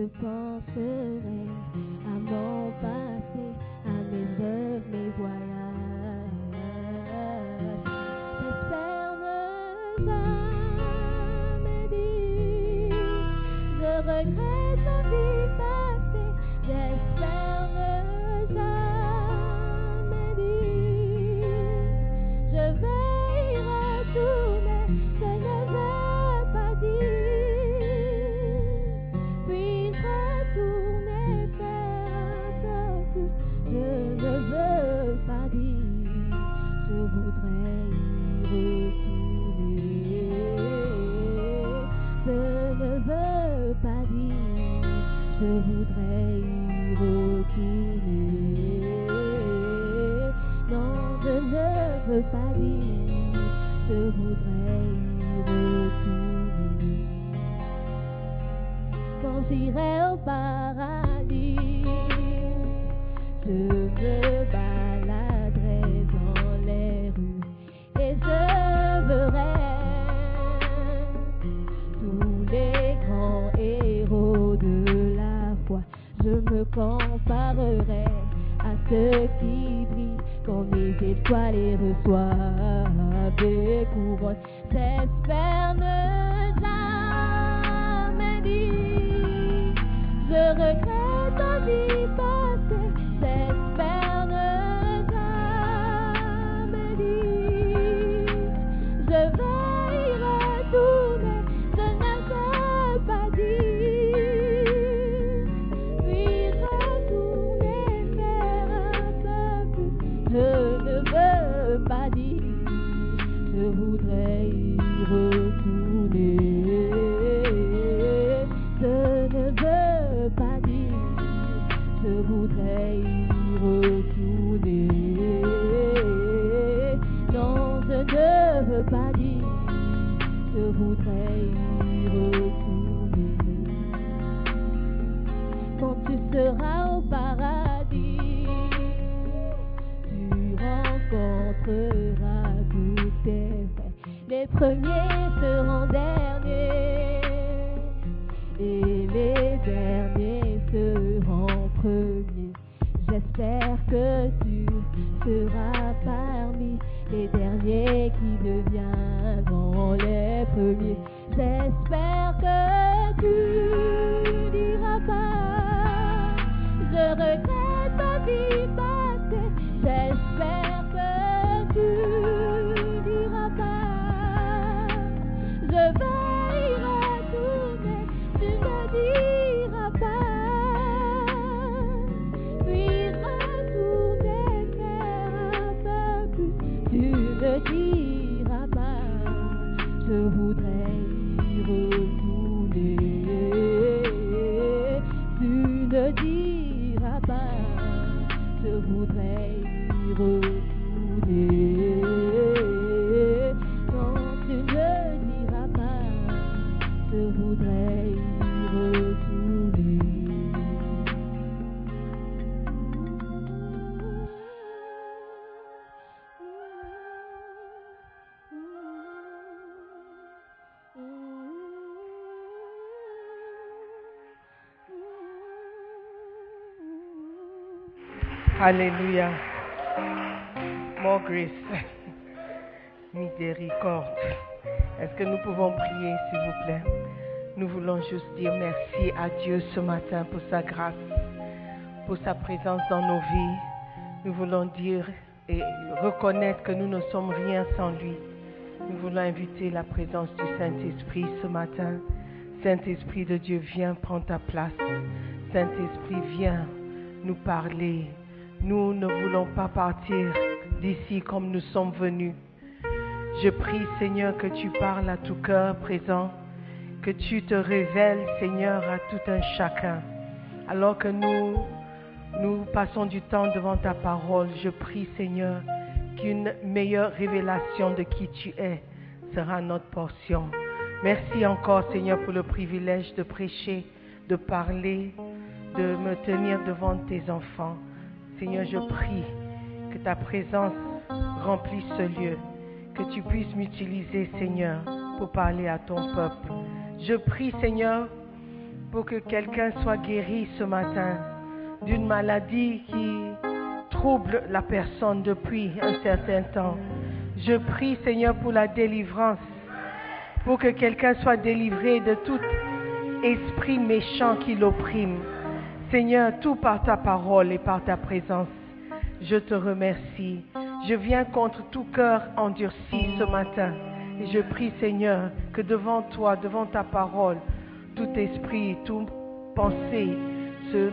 to penserai à I'm all by Alléluia. More grace. Miséricorde. Est-ce que nous pouvons prier, s'il vous plaît? Nous voulons juste dire merci à Dieu ce matin pour sa grâce, pour sa présence dans nos vies. Nous voulons dire et reconnaître que nous ne sommes rien sans lui. Nous voulons inviter la présence du Saint-Esprit ce matin. Saint-Esprit de Dieu, viens prendre ta place. Saint-Esprit, viens nous parler. Nous ne voulons pas partir d'ici comme nous sommes venus. Je prie, Seigneur, que tu parles à tout cœur présent, que tu te révèles, Seigneur, à tout un chacun. Alors que nous, nous passons du temps devant ta parole, je prie, Seigneur, qu'une meilleure révélation de qui tu es sera notre portion. Merci encore, Seigneur, pour le privilège de prêcher, de parler, de me tenir devant tes enfants. Seigneur, je prie que ta présence remplisse ce lieu, que tu puisses m'utiliser, Seigneur, pour parler à ton peuple. Je prie, Seigneur, pour que quelqu'un soit guéri ce matin d'une maladie qui trouble la personne depuis un certain temps. Je prie, Seigneur, pour la délivrance, pour que quelqu'un soit délivré de tout esprit méchant qui l'opprime. Seigneur, tout par ta parole et par ta présence, je te remercie. Je viens contre tout cœur endurci ce matin. Et je prie, Seigneur, que devant toi, devant ta parole, tout esprit, toute pensée se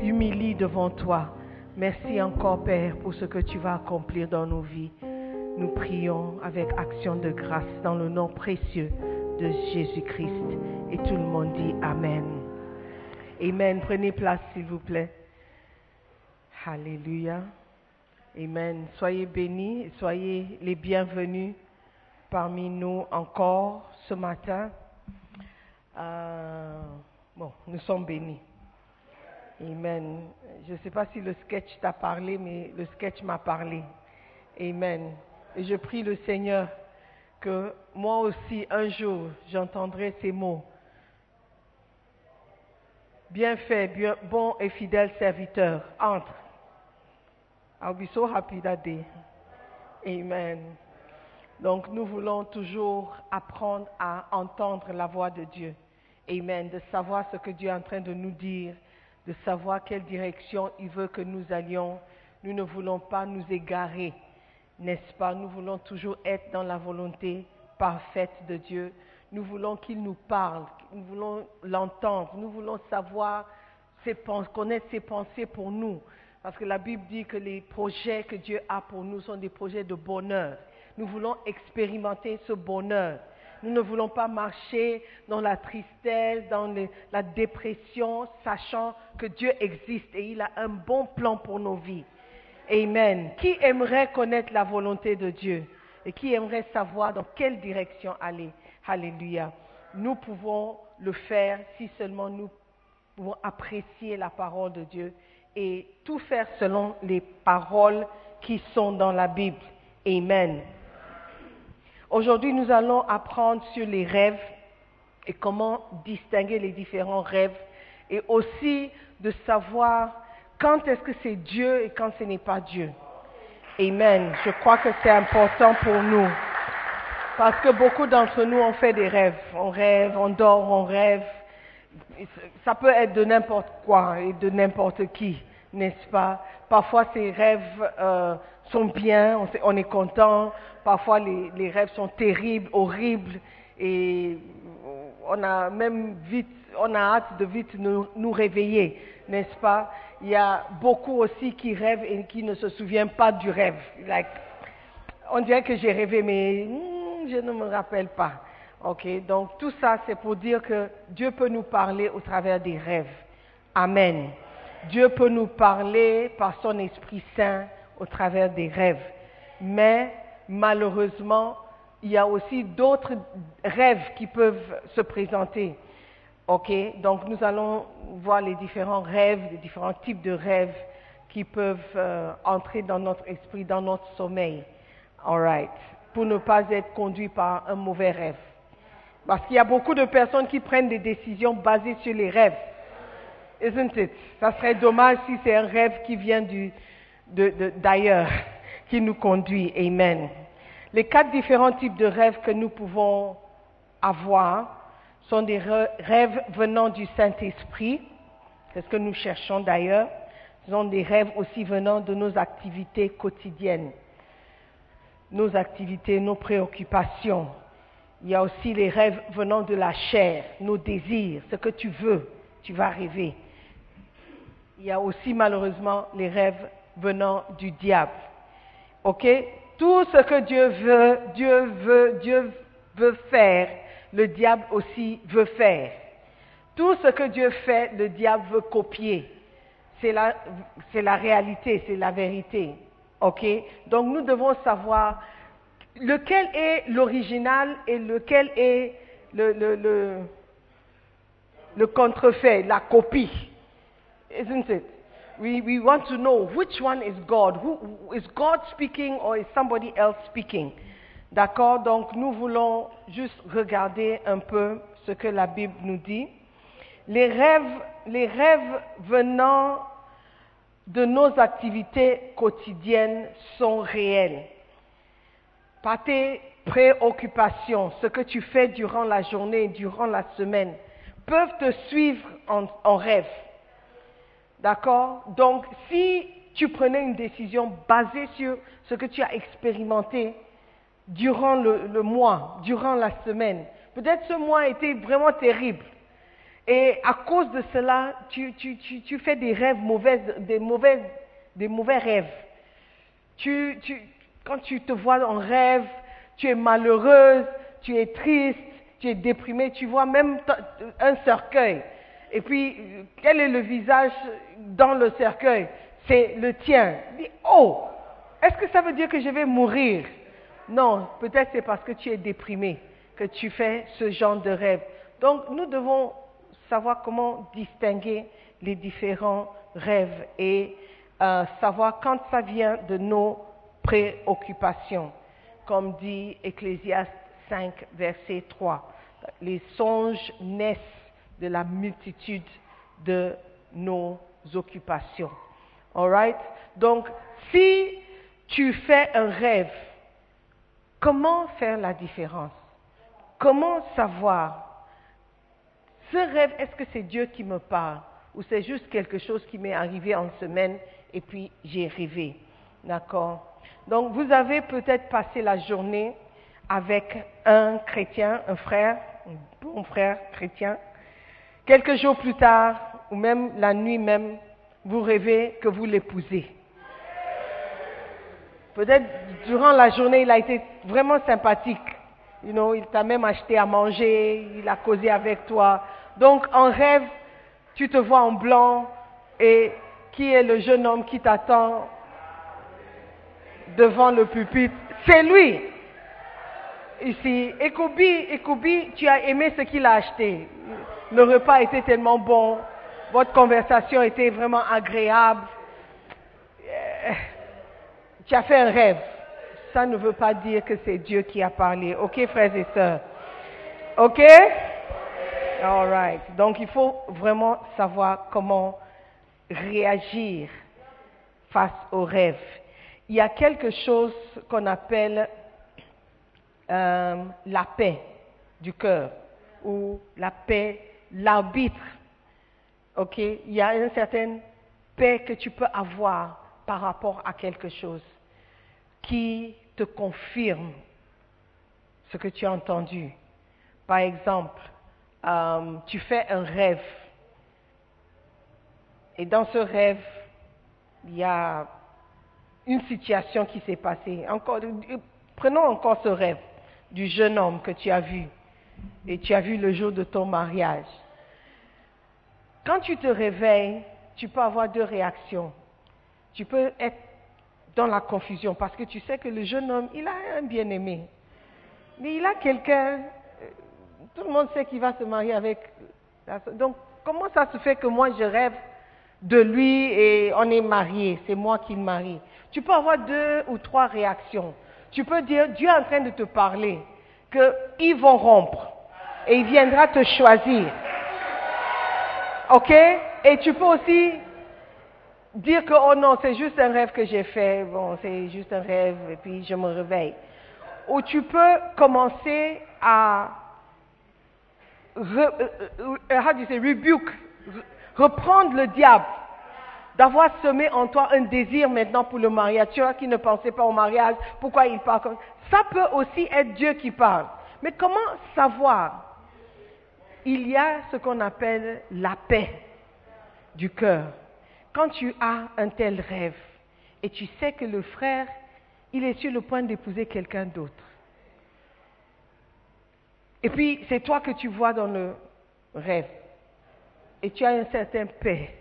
humilie devant toi. Merci encore, Père, pour ce que tu vas accomplir dans nos vies. Nous prions avec action de grâce dans le nom précieux de Jésus-Christ. Et tout le monde dit Amen. Amen. Prenez place, s'il vous plaît. Alléluia. Amen. Soyez bénis, soyez les bienvenus parmi nous encore ce matin. Euh, bon, nous sommes bénis. Amen. Je ne sais pas si le sketch t'a parlé, mais le sketch m'a parlé. Amen. Et je prie le Seigneur que moi aussi, un jour, j'entendrai ces mots. Bien fait, bon et fidèle serviteur, entre. I'll be so. Amen. Donc nous voulons toujours apprendre à entendre la voix de Dieu. Amen. De savoir ce que Dieu est en train de nous dire, de savoir quelle direction il veut que nous allions. Nous ne voulons pas nous égarer, n'est-ce pas? Nous voulons toujours être dans la volonté parfaite de Dieu. Nous voulons qu'il nous parle, nous voulons l'entendre, nous voulons savoir, connaître ses pensées pour nous. Parce que la Bible dit que les projets que Dieu a pour nous sont des projets de bonheur. Nous voulons expérimenter ce bonheur. Nous ne voulons pas marcher dans la tristesse, dans la dépression, sachant que Dieu existe et il a un bon plan pour nos vies. Amen. Qui aimerait connaître la volonté de Dieu? Et qui aimerait savoir dans quelle direction aller? Alléluia. Nous pouvons le faire si seulement nous pouvons apprécier la parole de Dieu et tout faire selon les paroles qui sont dans la Bible. Amen. Aujourd'hui, nous allons apprendre sur les rêves et comment distinguer les différents rêves et aussi de savoir quand est-ce que c'est Dieu et quand ce n'est pas Dieu. Amen. Je crois que c'est important pour nous. Parce que beaucoup d'entre nous ont fait des rêves. On rêve, on dort, on rêve. Ça peut être de n'importe quoi et de n'importe qui, n'est-ce pas? Parfois ces rêves euh, sont bien, on, on est content. Parfois les, rêves sont terribles, horribles. Et on a même vite, on a hâte de vite nous, réveiller, n'est-ce pas? Il y a beaucoup aussi qui rêvent et qui ne se souviennent pas du rêve. Like, on dirait que j'ai rêvé, mais je ne me rappelle pas. Ok, donc tout ça, c'est pour dire que Dieu peut nous parler au travers des rêves. Amen. Dieu peut nous parler par son Esprit Saint au travers des rêves. Mais malheureusement, il y a aussi d'autres rêves qui peuvent se présenter. Ok, donc nous allons voir les différents rêves, les différents types de rêves qui peuvent euh, entrer dans notre esprit, dans notre sommeil. All right, pour ne pas être conduit par un mauvais rêve. Parce qu'il y a beaucoup de personnes qui prennent des décisions basées sur les rêves. Isn't it? Ça serait dommage si c'est un rêve qui vient d'ailleurs, qui nous conduit. Amen. Les quatre différents types de rêves que nous pouvons avoir sont des rêves venant du Saint-Esprit. C'est ce que nous cherchons d'ailleurs. Ce sont des rêves aussi venant de nos activités quotidiennes, nos activités, nos préoccupations. Il y a aussi les rêves venant de la chair, nos désirs, ce que tu veux, tu vas rêver. Il y a aussi malheureusement les rêves venant du diable. Ok? Tout ce que Dieu veut, Dieu veut, Dieu veut faire, le diable aussi veut faire. Tout ce que Dieu fait, le diable veut copier. C'est la, la réalité, c'est la vérité. Ok? Donc nous devons savoir lequel est l'original et lequel est le, le, le, le contrefait, la copie. Isn't it? We, we want to know which one is God. Who, is God speaking or is somebody else speaking? D'accord? Donc nous voulons juste regarder un peu ce que la Bible nous dit. Les rêves, les rêves venant de nos activités quotidiennes sont réels. Par tes préoccupations, ce que tu fais durant la journée, durant la semaine, peuvent te suivre en, rêve. D'accord? Donc, si tu prenais une décision basée sur ce que tu as expérimenté durant le mois, durant la semaine, peut-être ce mois a été vraiment terrible. Et à cause de cela, tu, fais des rêves mauvais, des, mauvais rêves. Tu, quand tu te vois en rêve, tu es malheureuse, tu es triste, tu es déprimée, tu vois même un cercueil. Et puis, quel est le visage dans le cercueil? C'est le tien. Dis, oh, est-ce que ça veut dire que je vais mourir? Non, peut-être c'est parce que tu es déprimé que tu fais ce genre de rêve. Donc, nous devons savoir comment distinguer les différents rêves et euh, savoir quand ça vient de nos préoccupations. Comme dit Ecclésiaste 5, verset 3. Les songes naissent de la multitude de nos occupations. All right? Donc, si tu fais un rêve, comment faire la différence? Comment savoir ce rêve, est-ce que c'est Dieu qui me parle ou c'est juste quelque chose qui m'est arrivé en semaine et puis j'ai rêvé? D'accord? Donc vous avez peut-être passé la journée avec un chrétien, un frère, un bon frère chrétien. Quelques jours plus tard, ou même la nuit même, vous rêvez que vous l'épousez. Peut-être durant la journée, il a été vraiment sympathique. You know, il t'a même acheté à manger, il a causé avec toi. Donc en rêve, tu te vois en blanc et qui est le jeune homme qui t'attend devant le pupitre? C'est lui. Ici, Ekobi, Ekobi, tu as aimé ce qu'il a acheté. Le repas était tellement bon, votre conversation était vraiment agréable. Euh, Tu as fait un rêve. Ça ne veut pas dire que c'est Dieu qui a parlé. Ok, frères et sœurs? Ok? All. Donc, il faut vraiment savoir comment réagir face aux rêves. Il y a quelque chose qu'on appelle euh, la paix du cœur ou la paix, l'arbitre. Ok? Il y a une certaine paix que tu peux avoir par rapport à quelque chose qui te confirme ce que tu as entendu. Par exemple, euh, tu fais un rêve et dans ce rêve, il y a une situation qui s'est passée. Encore, prenons encore ce rêve. du jeune homme que tu as vu et tu as vu le jour de ton mariage. Quand tu te réveilles, tu peux avoir deux réactions. Tu peux être dans la confusion parce que tu sais que le jeune homme, il a un bien-aimé. Mais il a quelqu'un, euh, tout le monde sait qu'il va se marier avec. Donc, comment ça se fait que moi je rêve de lui et on est marié, c'est moi qui le marie? Tu peux avoir deux ou trois réactions. Tu peux dire, Dieu est en train de te parler, qu'ils vont rompre et il viendra te choisir. OK? Et tu peux aussi dire que, oh non, c'est juste un rêve que j'ai fait, bon, c'est juste un rêve, et puis je me réveille. Ou tu peux commencer à rebuke, reprendre le diable, d'avoir semé en toi un désir maintenant pour le mariage. Tu vois qui ne pensait pas au mariage, pourquoi il parle comme ça peut aussi être Dieu qui parle. Mais comment savoir Il y a ce qu'on appelle la paix du cœur? Quand tu as un tel rêve et tu sais que le frère, il est sur le point d'épouser quelqu'un d'autre, et puis c'est toi que tu vois dans le rêve, et tu as un certain paix,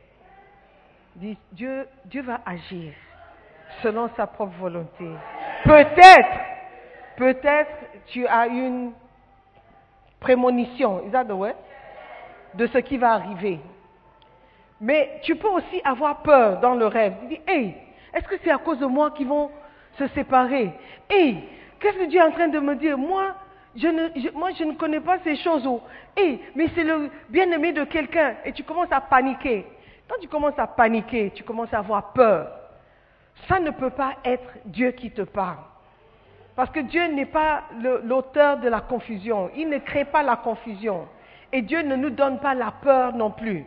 Dieu, Dieu va agir selon sa propre volonté. Peut-être, peut-être tu as une prémonition, is that the? De ce qui va arriver. Mais tu peux aussi avoir peur dans le rêve. Tu dis, hey, est-ce que c'est à cause de moi qu'ils vont se séparer? Hey, qu'est-ce que Dieu est en train de me dire? Moi, je ne, moi, je ne connais pas ces choses. Hey, mais c'est le bien-aimé de quelqu'un. Et tu commences à paniquer. Quand tu commences à paniquer, tu commences à avoir peur. Ça ne peut pas être Dieu qui te parle. Parce que Dieu n'est pas l'auteur de la confusion. Il ne crée pas la confusion. Et Dieu ne nous donne pas la peur non plus.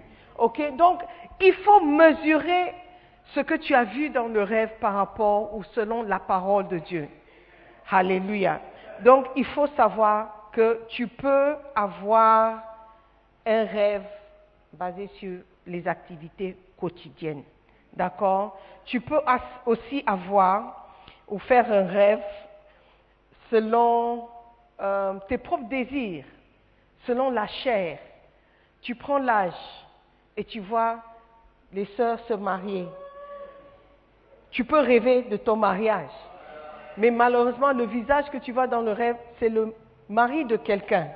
Donc, il faut mesurer ce que tu as vu dans le rêve par rapport ou selon la parole de Dieu. Alléluia. Donc, il faut savoir que tu peux avoir un rêve basé sur les activités quotidiennes. D'accord? Tu peux aussi avoir ou faire un rêve selon euh, tes propres désirs, selon la chair. Tu prends l'âge, et tu vois les sœurs se marier. Tu peux rêver de ton mariage, mais malheureusement, le visage que tu vois dans le rêve, c'est le mari de quelqu'un.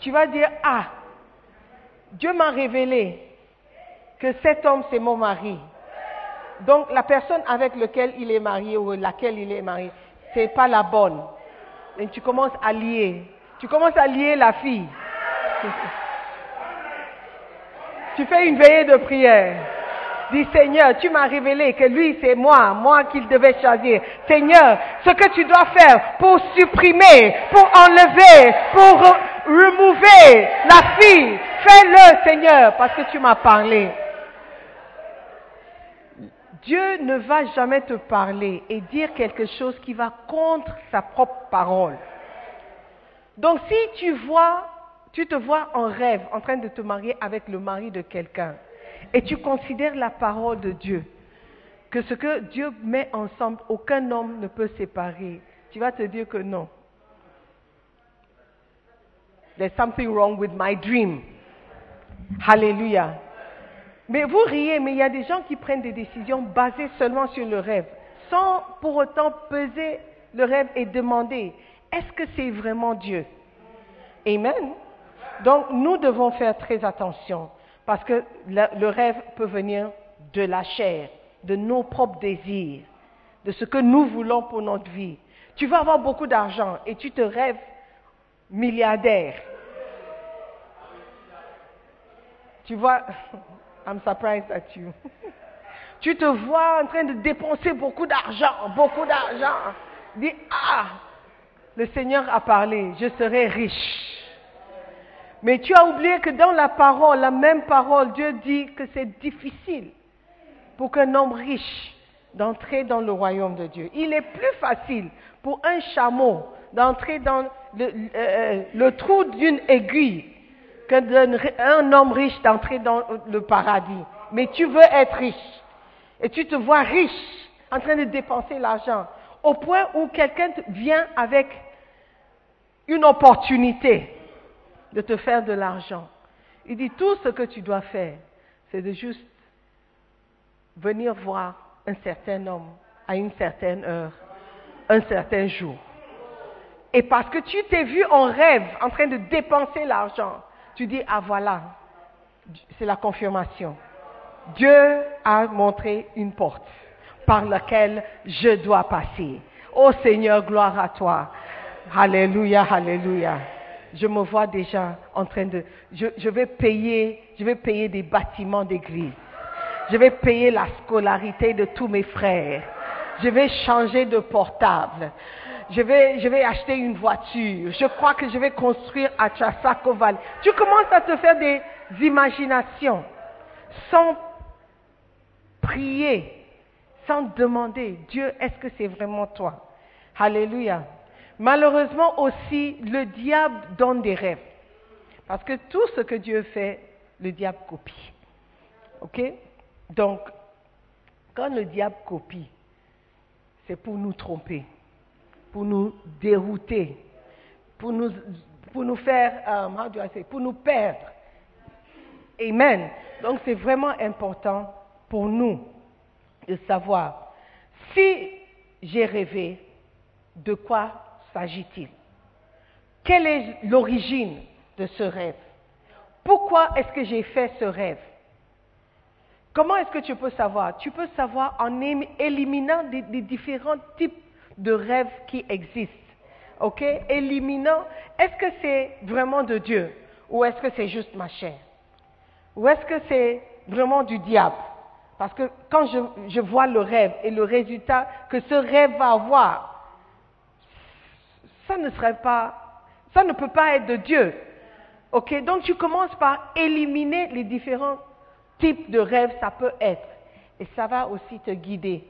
Tu vas dire, ah, Dieu m'a révélé que cet homme, c'est mon mari. Donc, la personne avec laquelle il est marié ou laquelle il est marié, ce n'est pas la bonne. Et tu commences à lier. Tu commences à lier la fille. Tu fais une veillée de prière. Dis Seigneur, tu m'as révélé que lui c'est moi, moi qu'il devait choisir. Seigneur, ce que tu dois faire pour supprimer, pour enlever, pour la fille, fais-le Seigneur, parce que tu m'as parlé. Dieu ne va jamais te parler et dire quelque chose qui va contre sa propre parole. Donc si tu vois tu te vois en rêve en train de te marier avec le mari de quelqu'un et tu considères la parole de Dieu, que ce que Dieu met ensemble, aucun homme ne peut séparer, tu vas te dire que non. There's something wrong with my dream. Hallelujah. Mais vous riez, mais il y a des gens qui prennent des décisions basées seulement sur le rêve, sans pour autant peser le rêve et demander, est-ce que c'est vraiment Dieu? Amen. Donc nous devons faire très attention parce que le, rêve peut venir de la chair, de nos propres désirs, de ce que nous voulons pour notre vie. Tu vas avoir beaucoup d'argent et tu te rêves milliardaire. Tu vois, I'm surprised at you. tu te vois en train de dépenser beaucoup d'argent, beaucoup d'argent. Dis, ah, le Seigneur a parlé, je serai riche. Mais tu as oublié que dans la parole, la même parole, Dieu dit que c'est difficile pour qu'un homme riche d'entrer dans le royaume de Dieu. Il est plus facile pour un chameau d'entrer dans le, euh, trou d'une aiguille que d'un homme riche d'entrer dans le paradis. Mais tu veux être riche. Et tu te vois riche en train de dépenser l'argent. au point où quelqu'un vient avec une opportunité de te faire de l'argent. Il dit, tout ce que tu dois faire, c'est de juste venir voir un certain homme à une certaine heure, un certain jour. Et parce que tu t'es vu en rêve en train de dépenser l'argent, tu dis, ah voilà, c'est la confirmation. Dieu a montré une porte par laquelle je dois passer. Oh Seigneur, gloire à toi. Alléluia, alléluia. Je me vois déjà en train de, je, je vais payer, je vais payer des bâtiments d'église. Je vais payer la scolarité de tous mes frères. Je vais changer de portable. Je vais, je vais acheter une voiture. Je crois que je vais construire à Chasako Valley. Tu commences à te faire des imaginations sans prier, sans demander, Dieu, est-ce que c'est vraiment toi? Alléluia. Malheureusement aussi, le diable donne des rêves. Parce que tout ce que Dieu fait, le diable copie. OK? Donc, quand le diable copie, c'est pour nous tromper, pour nous dérouter, pour nous, faire, um, how do pour nous perdre. Amen. Donc c'est vraiment important pour nous de savoir si j'ai rêvé, de quoi s'agit-il? Quelle est l'origine de ce rêve? Pourquoi est-ce que j'ai fait ce rêve? Comment est-ce que tu peux savoir? Tu peux savoir en éliminant des, différents types de rêves qui existent. OK? Éliminant, est-ce que c'est vraiment de Dieu ou est-ce que c'est juste ma chair? Ou est-ce que c'est vraiment du diable? Parce que quand je vois le rêve et le résultat que ce rêve va avoir, ça ne serait pas, ça ne peut pas être de Dieu. Ok, donc tu commences par éliminer les différents types de rêves, ça peut être, et ça va aussi te guider.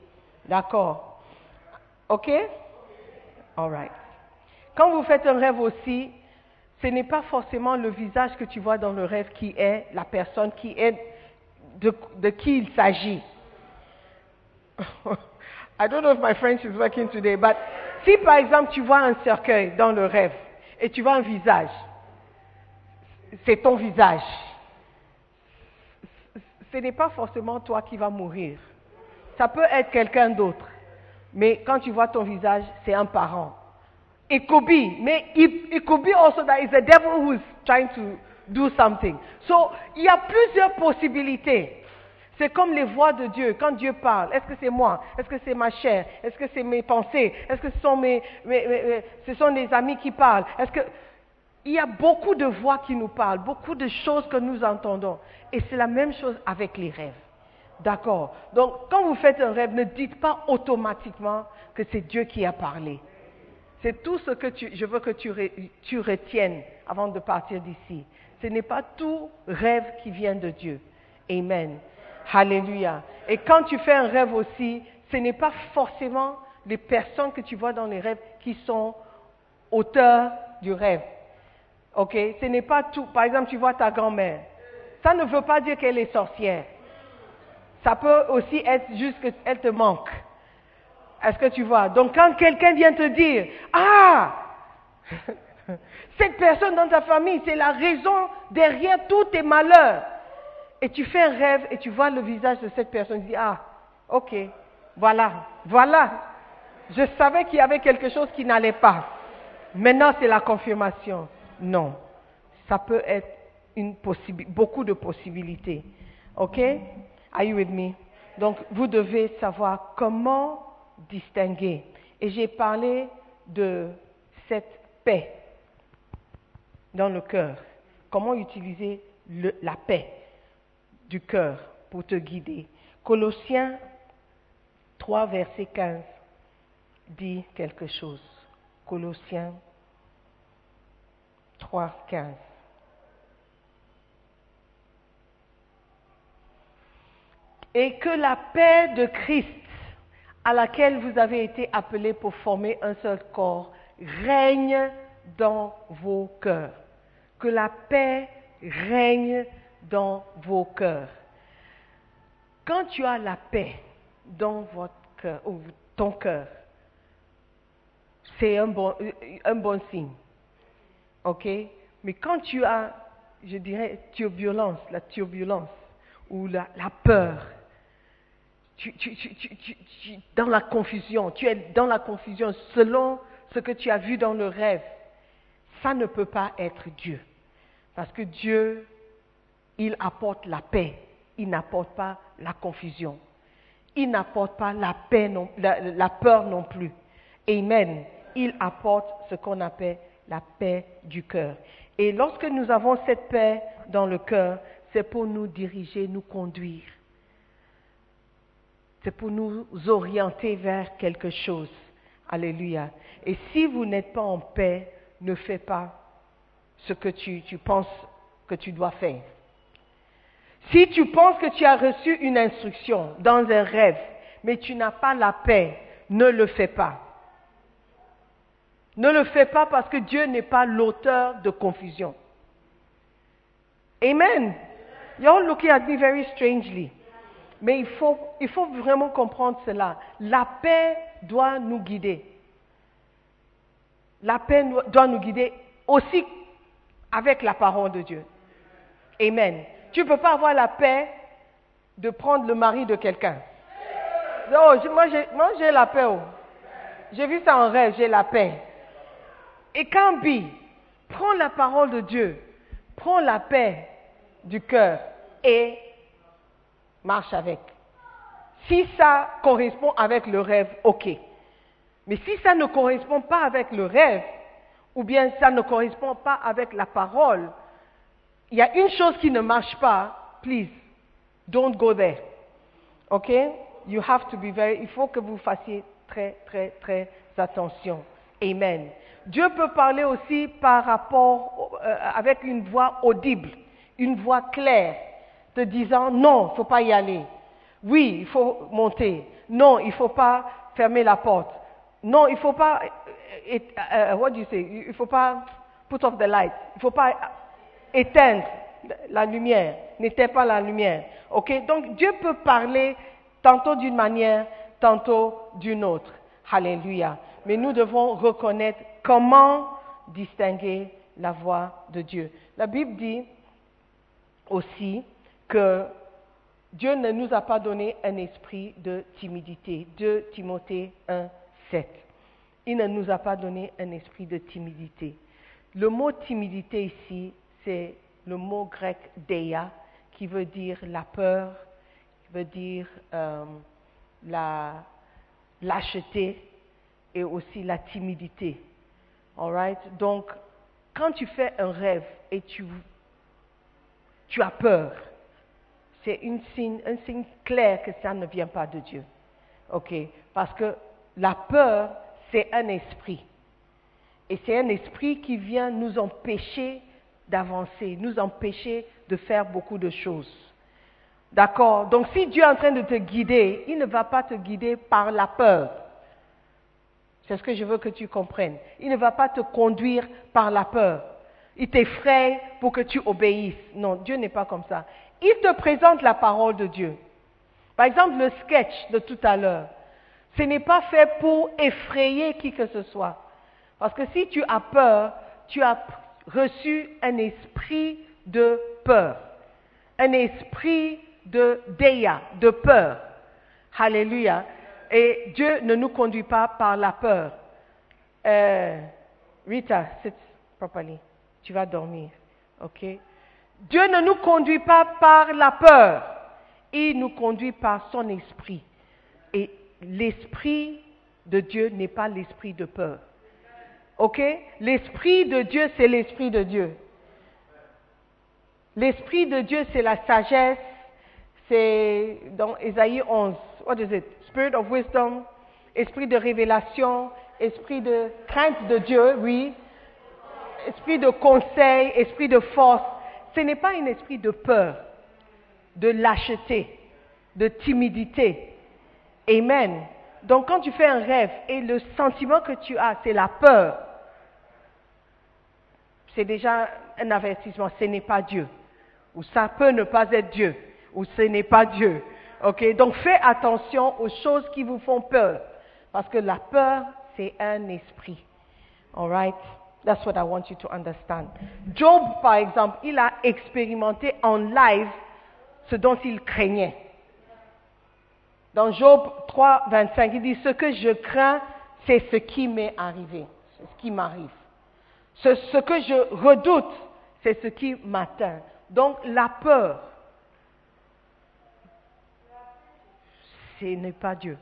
D'accord? Ok? Alright. Quand vous faites un rêve aussi, ce n'est pas forcément le visage que tu vois dans le rêve qui est la personne qui est de, qui il s'agit. I don't know if my French is working today, but si par exemple tu vois un cercueil dans le rêve et tu vois un visage, c'est ton visage. Ce n'est pas forcément toi qui vas mourir. Ça peut être quelqu'un d'autre. Mais quand tu vois ton visage, c'est un parent. It could be, also that it's the devil who's trying to do something. So, il y a plusieurs possibilités. C'est comme les voix de Dieu. Quand Dieu parle, est-ce que c'est moi? Est-ce que c'est ma chair? Est-ce que c'est mes pensées? Est-ce que ce sont, mes, ce sont amis qui parlent? Est-ce que il y a beaucoup de voix qui nous parlent, beaucoup de choses que nous entendons. Et c'est la même chose avec les rêves. D'accord Donc, quand vous faites un rêve, ne dites pas automatiquement que c'est Dieu qui a parlé. C'est tout ce que je veux que tu, tu retiennes avant de partir d'ici. Ce n'est pas tout rêve qui vient de Dieu. Amen. Alléluia. Et quand tu fais un rêve aussi, ce n'est pas forcément les personnes que tu vois dans les rêves qui sont auteurs du rêve. Ok? Ce n'est pas tout. Par exemple, tu vois ta grand-mère. Ça ne veut pas dire qu'elle est sorcière. Ça peut aussi être juste qu'elle te manque. Est-ce que tu vois? Donc quand quelqu'un vient te dire, ah, cette personne dans ta famille, c'est la raison derrière tous tes malheurs. Et tu fais un rêve et tu vois le visage de cette personne, tu dis, ah, ok, voilà, voilà. Je savais qu'il y avait quelque chose qui n'allait pas. Maintenant, c'est la confirmation. Non, ça peut être une beaucoup de possibilités. OK? Are you with me? Donc, vous devez savoir comment distinguer. Et j'ai parlé de cette paix dans le cœur. Comment utiliser le- la paix du cœur pour te guider. Colossiens 3, verset 15 dit quelque chose. Colossiens 3, 15. Et que la paix de Christ, à laquelle vous avez été appelés pour former un seul corps, règne dans vos cœurs. Que la paix règne dans vos cœurs. Quand tu as la paix dans votre cœur, ou ton cœur, c'est un bon, un bon signe. OK? Mais quand tu as, je dirais, turbulence, la turbulence ou la, la peur, tu, tu, tu, dans la confusion, tu es dans la confusion selon ce que tu as vu dans le rêve, ça ne peut pas être Dieu. Parce que Dieu, il apporte la paix, il n'apporte pas la confusion. Il n'apporte pas la, paix la, peur non plus. Amen. Il apporte ce qu'on appelle la paix du cœur. Et lorsque nous avons cette paix dans le cœur, c'est pour nous diriger, nous conduire. C'est pour nous orienter vers quelque chose. Alléluia. Et si vous n'êtes pas en paix, ne fais pas ce que tu, penses que tu dois faire. Si tu penses que tu as reçu une instruction dans un rêve, mais tu n'as pas la paix, ne le fais pas. Ne le fais pas parce que Dieu n'est pas l'auteur de confusion. Amen. You're looking at me very strangely. Mais il faut, il faut vraiment comprendre cela. La paix doit nous guider. La paix doit nous guider aussi avec la parole de Dieu. Amen. Tu ne peux pas avoir la paix de prendre le mari de quelqu'un. Oh, moi, j'ai la paix. Oh. J'ai vu ça en rêve, j'ai la paix. Et quand bi, prends la parole de Dieu, prends la paix du cœur et marche avec. Si ça correspond avec le rêve, ok. Mais si ça ne correspond pas avec le rêve, ou bien ça ne correspond pas avec la parole, il y a une chose qui ne marche pas, please, don't go there. OK? You have to be very, il faut que vous fassiez très, très, très attention. Amen. Dieu peut parler aussi par rapport, euh, avec une voix audible, une voix claire, te disant non, il ne faut pas y aller. Oui, il faut monter. Non, il ne faut pas fermer la porte. Non, il ne faut pas, euh, euh, what do you say? Il faut pas put off the light. Il ne faut pas éteindre la lumière. N'éteins pas la lumière. Ok? Donc Dieu peut parler tantôt d'une manière, tantôt d'une autre. Alléluia. Mais nous devons reconnaître comment distinguer la voix de Dieu. La Bible dit aussi que Dieu ne nous a pas donné un esprit de timidité. 2 Timothée 1, 7. Il ne nous a pas donné un esprit de timidité. Le mot timidité ici, c'est le mot grec deia, qui veut dire la peur, qui veut dire euh, la lâcheté et aussi la timidité. All Donc, quand tu fais un rêve et tu tu as peur, c'est un signe clair que ça ne vient pas de Dieu. OK? Parce que la peur, c'est un esprit. Et c'est un esprit qui vient nous empêcher d'avancer, nous empêcher de faire beaucoup de choses. D'accord Donc si Dieu est en train de te guider, il ne va pas te guider par la peur. C'est ce que je veux que tu comprennes. Il ne va pas te conduire par la peur. Il t'effraie pour que tu obéisses. Non, Dieu n'est pas comme ça. Il te présente la parole de Dieu. Par exemple, le sketch de tout à l'heure, ce n'est pas fait pour effrayer qui que ce soit. Parce que si tu as peur, tu as reçu un esprit de peur, un esprit de déa, de peur. Alléluia. Et Dieu ne nous conduit pas par la peur. Euh, Rita, sit properly tu vas dormir. OK? Dieu ne nous conduit pas par la peur, il nous conduit par son esprit. Et l'esprit de Dieu n'est pas l'esprit de peur. OK? L'esprit de Dieu, c'est l'esprit de Dieu. L'esprit de Dieu, c'est la sagesse. C'est dans Ésaïe 11. What is it? Spirit of wisdom, esprit de révélation, esprit de crainte de Dieu, oui esprit de conseil, esprit de force, ce n'est pas un esprit de peur, de lâcheté, de timidité. Amen. Donc quand tu fais un rêve et le sentiment que tu as, c'est la peur, c'est déjà un avertissement, ce n'est pas Dieu. Ou ça peut ne pas être Dieu. Ou ce n'est pas Dieu. Ok Donc fais attention aux choses qui vous font peur. Parce que la peur, c'est un esprit. All right? That's what I want you to understand. Job, par exemple, il a expérimenté en live ce dont il craignait. Dans Job 3, 25, il dit, ce que je crains, c'est ce qui m'est arrivé, ce qui m'arrive. Ce, ce que je redoute, c'est ce qui m'atteint. Donc la peur, ce n'est pas Dieu.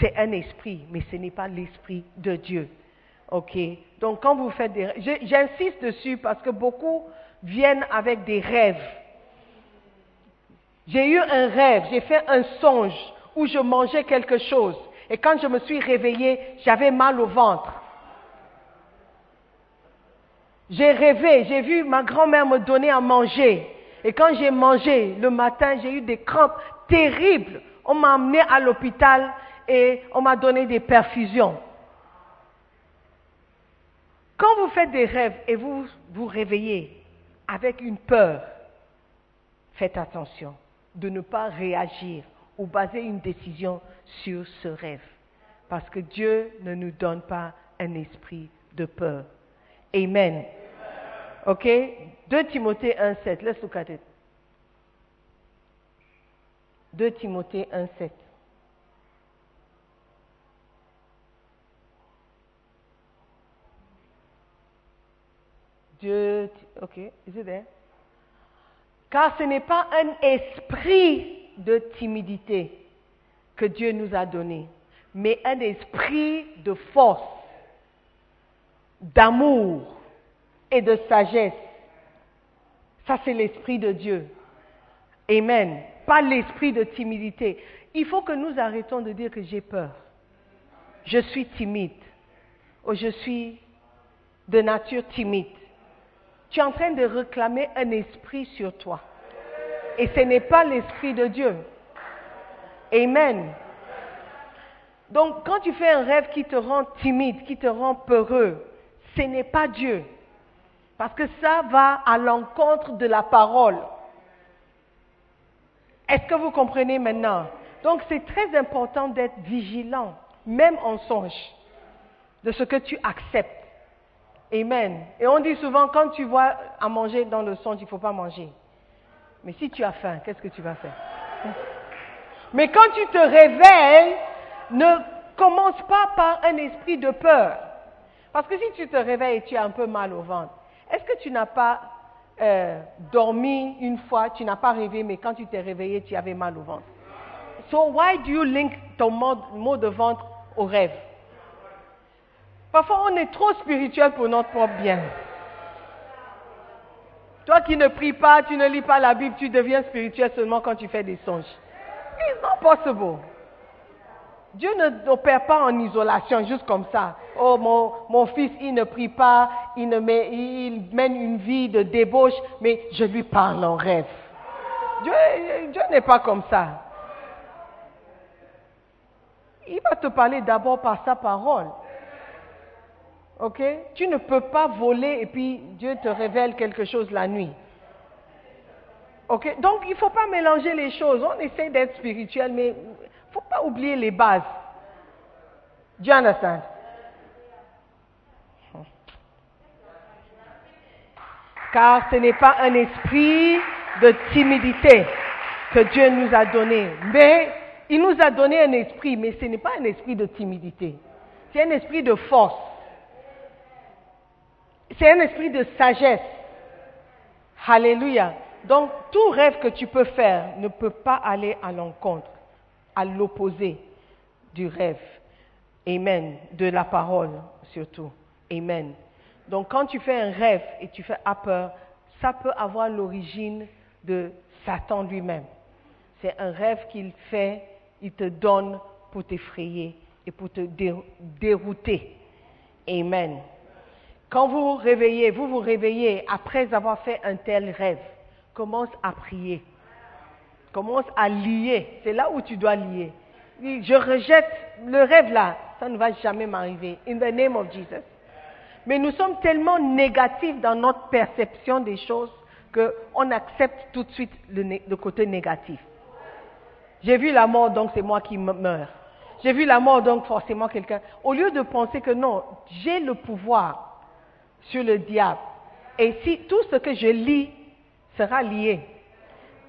C'est un esprit, mais ce n'est pas l'esprit de Dieu. OK? Donc quand vous faites des... J'insiste dessus parce que beaucoup viennent avec des rêves. J'ai eu un rêve, j'ai fait un songe où je mangeais quelque chose. Et quand je me suis réveillée, j'avais mal au ventre. J'ai rêvé, j'ai vu ma grand-mère me donner à manger. Et quand j'ai mangé le matin, j'ai eu des crampes terribles. On m'a amené à l'hôpital et on m'a donné des perfusions. Quand vous faites des rêves et vous vous réveillez avec une peur, faites attention de ne pas réagir ou baser une décision sur ce rêve. Parce que Dieu ne nous donne pas un esprit de peur. Amen. OK? 2 Timothée 1,7. Let's look at it. 2 Timothée 1,7. Dieu, OK, is it there? Car ce n'est pas un esprit de timidité que Dieu nous a donné, mais un esprit de force, d'amour et de sagesse. Ça, c'est l'esprit de Dieu. Amen. Pas l'esprit de timidité. Il faut que nous arrêtons de dire que j'ai peur. Je suis timide. Ou je suis de nature timide. Tu es en train de réclamer un esprit sur toi. Et ce n'est pas l'esprit de Dieu. Amen. Donc, quand tu fais un rêve qui te rend timide, qui te rend peureux, ce n'est pas Dieu. Parce que ça va à l'encontre de la parole. Est-ce que vous comprenez maintenant? Donc, c'est très important d'être vigilant, même en songe, de ce que tu acceptes. Amen. Et on dit souvent, quand tu vois à manger dans le songe, il ne faut pas manger. Mais si tu as faim, qu'est-ce que tu vas faire? Mais quand tu te réveilles, ne commence pas par un esprit de peur. Parce que si tu te réveilles et tu as un peu mal au ventre, est-ce que tu n'as pas euh, dormi une fois, tu n'as pas rêvé, mais quand tu t'es réveillé, tu avais mal au ventre So why do you link ton mot, de ventre au rêve? Parfois, on est trop spirituel pour notre propre bien. Toi qui ne pries pas, tu ne lis pas la Bible, tu deviens spirituel seulement quand tu fais des songes. It's not possible. Dieu ne n'opère pas en isolation, juste comme ça. Oh, mon, mon fils, il ne prie pas, il, ne met- il mène une vie de débauche, mais je lui parle en rêve. Dieu, Dieu n'est pas comme ça. Il va te parler d'abord par sa parole. Ok? Tu ne peux pas voler et puis Dieu te révèle quelque chose la nuit. Ok? Donc il ne faut pas mélanger les choses. On essaie d'être spirituel, mais il ne faut pas oublier les bases. Do you understand? Car ce n'est pas un esprit de timidité que Dieu nous a donné. Mais il nous a donné un esprit, mais ce n'est pas un esprit de timidité. C'est un esprit de force. C'est un esprit de sagesse. Alléluia. Donc, tout rêve que tu peux faire ne peut pas aller à l'encontre, à l'opposé du rêve. Amen. De la parole, surtout. Amen. Donc, quand tu fais un rêve et tu fais peur, ça peut avoir l'origine de Satan lui-même. C'est un rêve qu'il fait, il te donne pour t'effrayer et pour te dé- dérouter. Amen. Quand vous vous réveillez, vous vous réveillez après avoir fait un tel rêve, commence à prier. Commence à lier. C'est là où tu dois lier. Je rejette le rêve là. Ça ne va jamais m'arriver. In the name of Jesus. Mais nous sommes tellement négatifs dans notre perception des choses qu'on accepte tout de suite le, le côté négatif. J'ai vu la mort, donc c'est moi qui me- meurs. j'ai vu la mort, donc forcément quelqu'un. Au lieu de penser que non, j'ai le pouvoir sur le diable. Et si tout ce que je lis sera lié,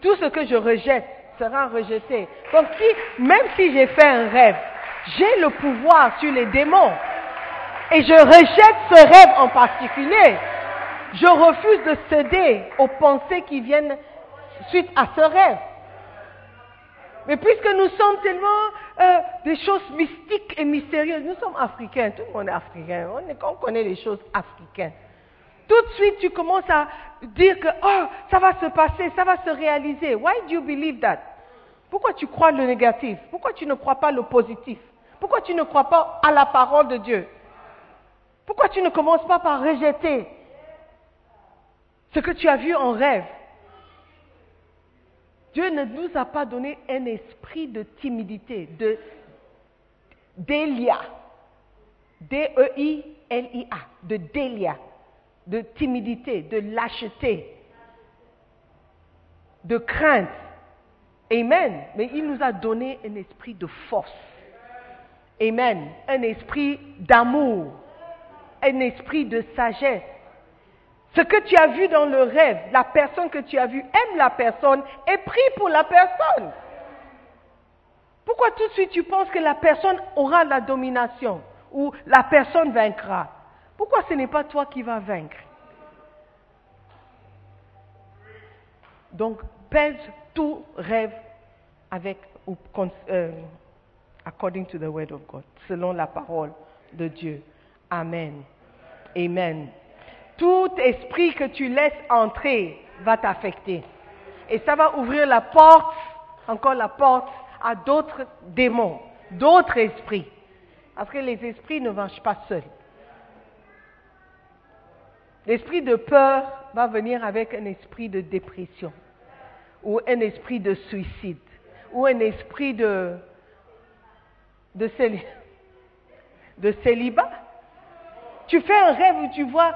tout ce que je rejette sera rejeté. Donc si, même si j'ai fait un rêve, j'ai le pouvoir sur les démons. Et je rejette ce rêve en particulier. Je refuse de céder aux pensées qui viennent suite à ce rêve. Mais puisque nous sommes tellement euh, des choses mystiques et mystérieuses, nous sommes africains, tout le monde est africain, on, on connaît les choses africaines. Tout de suite, tu commences à dire que, oh, ça va se passer, ça va se réaliser. Why do you believe that? Pourquoi tu crois le négatif? Pourquoi tu ne crois pas le positif? Pourquoi tu ne crois pas à la parole de Dieu? Pourquoi tu ne commences pas par rejeter ce que tu as vu en rêve? Dieu ne nous a pas donné un esprit de timidité, de délia, D-E-I-L-I-A, de délia, de timidité, de lâcheté, de crainte. Amen. Mais il nous a donné un esprit de force. Amen. Un esprit d'amour, un esprit de sagesse. Ce que tu as vu dans le rêve, la personne que tu as vue aime la personne et prie pour la personne. Pourquoi tout de suite tu penses que la personne aura la domination ou la personne vaincra? Pourquoi ce n'est pas toi qui vas vaincre? Donc, pèse tout rêve avec, euh, according to the word of God, selon la parole de Dieu. Amen. Amen. Tout esprit que tu laisses entrer va t'affecter. Et ça va ouvrir la porte, encore la porte, à d'autres démons, d'autres esprits. Parce que les esprits ne marchent pas seuls. L'esprit de peur va venir avec un esprit de dépression, ou un esprit de suicide, ou un esprit de, de, de célibat. Tu fais un rêve où tu vois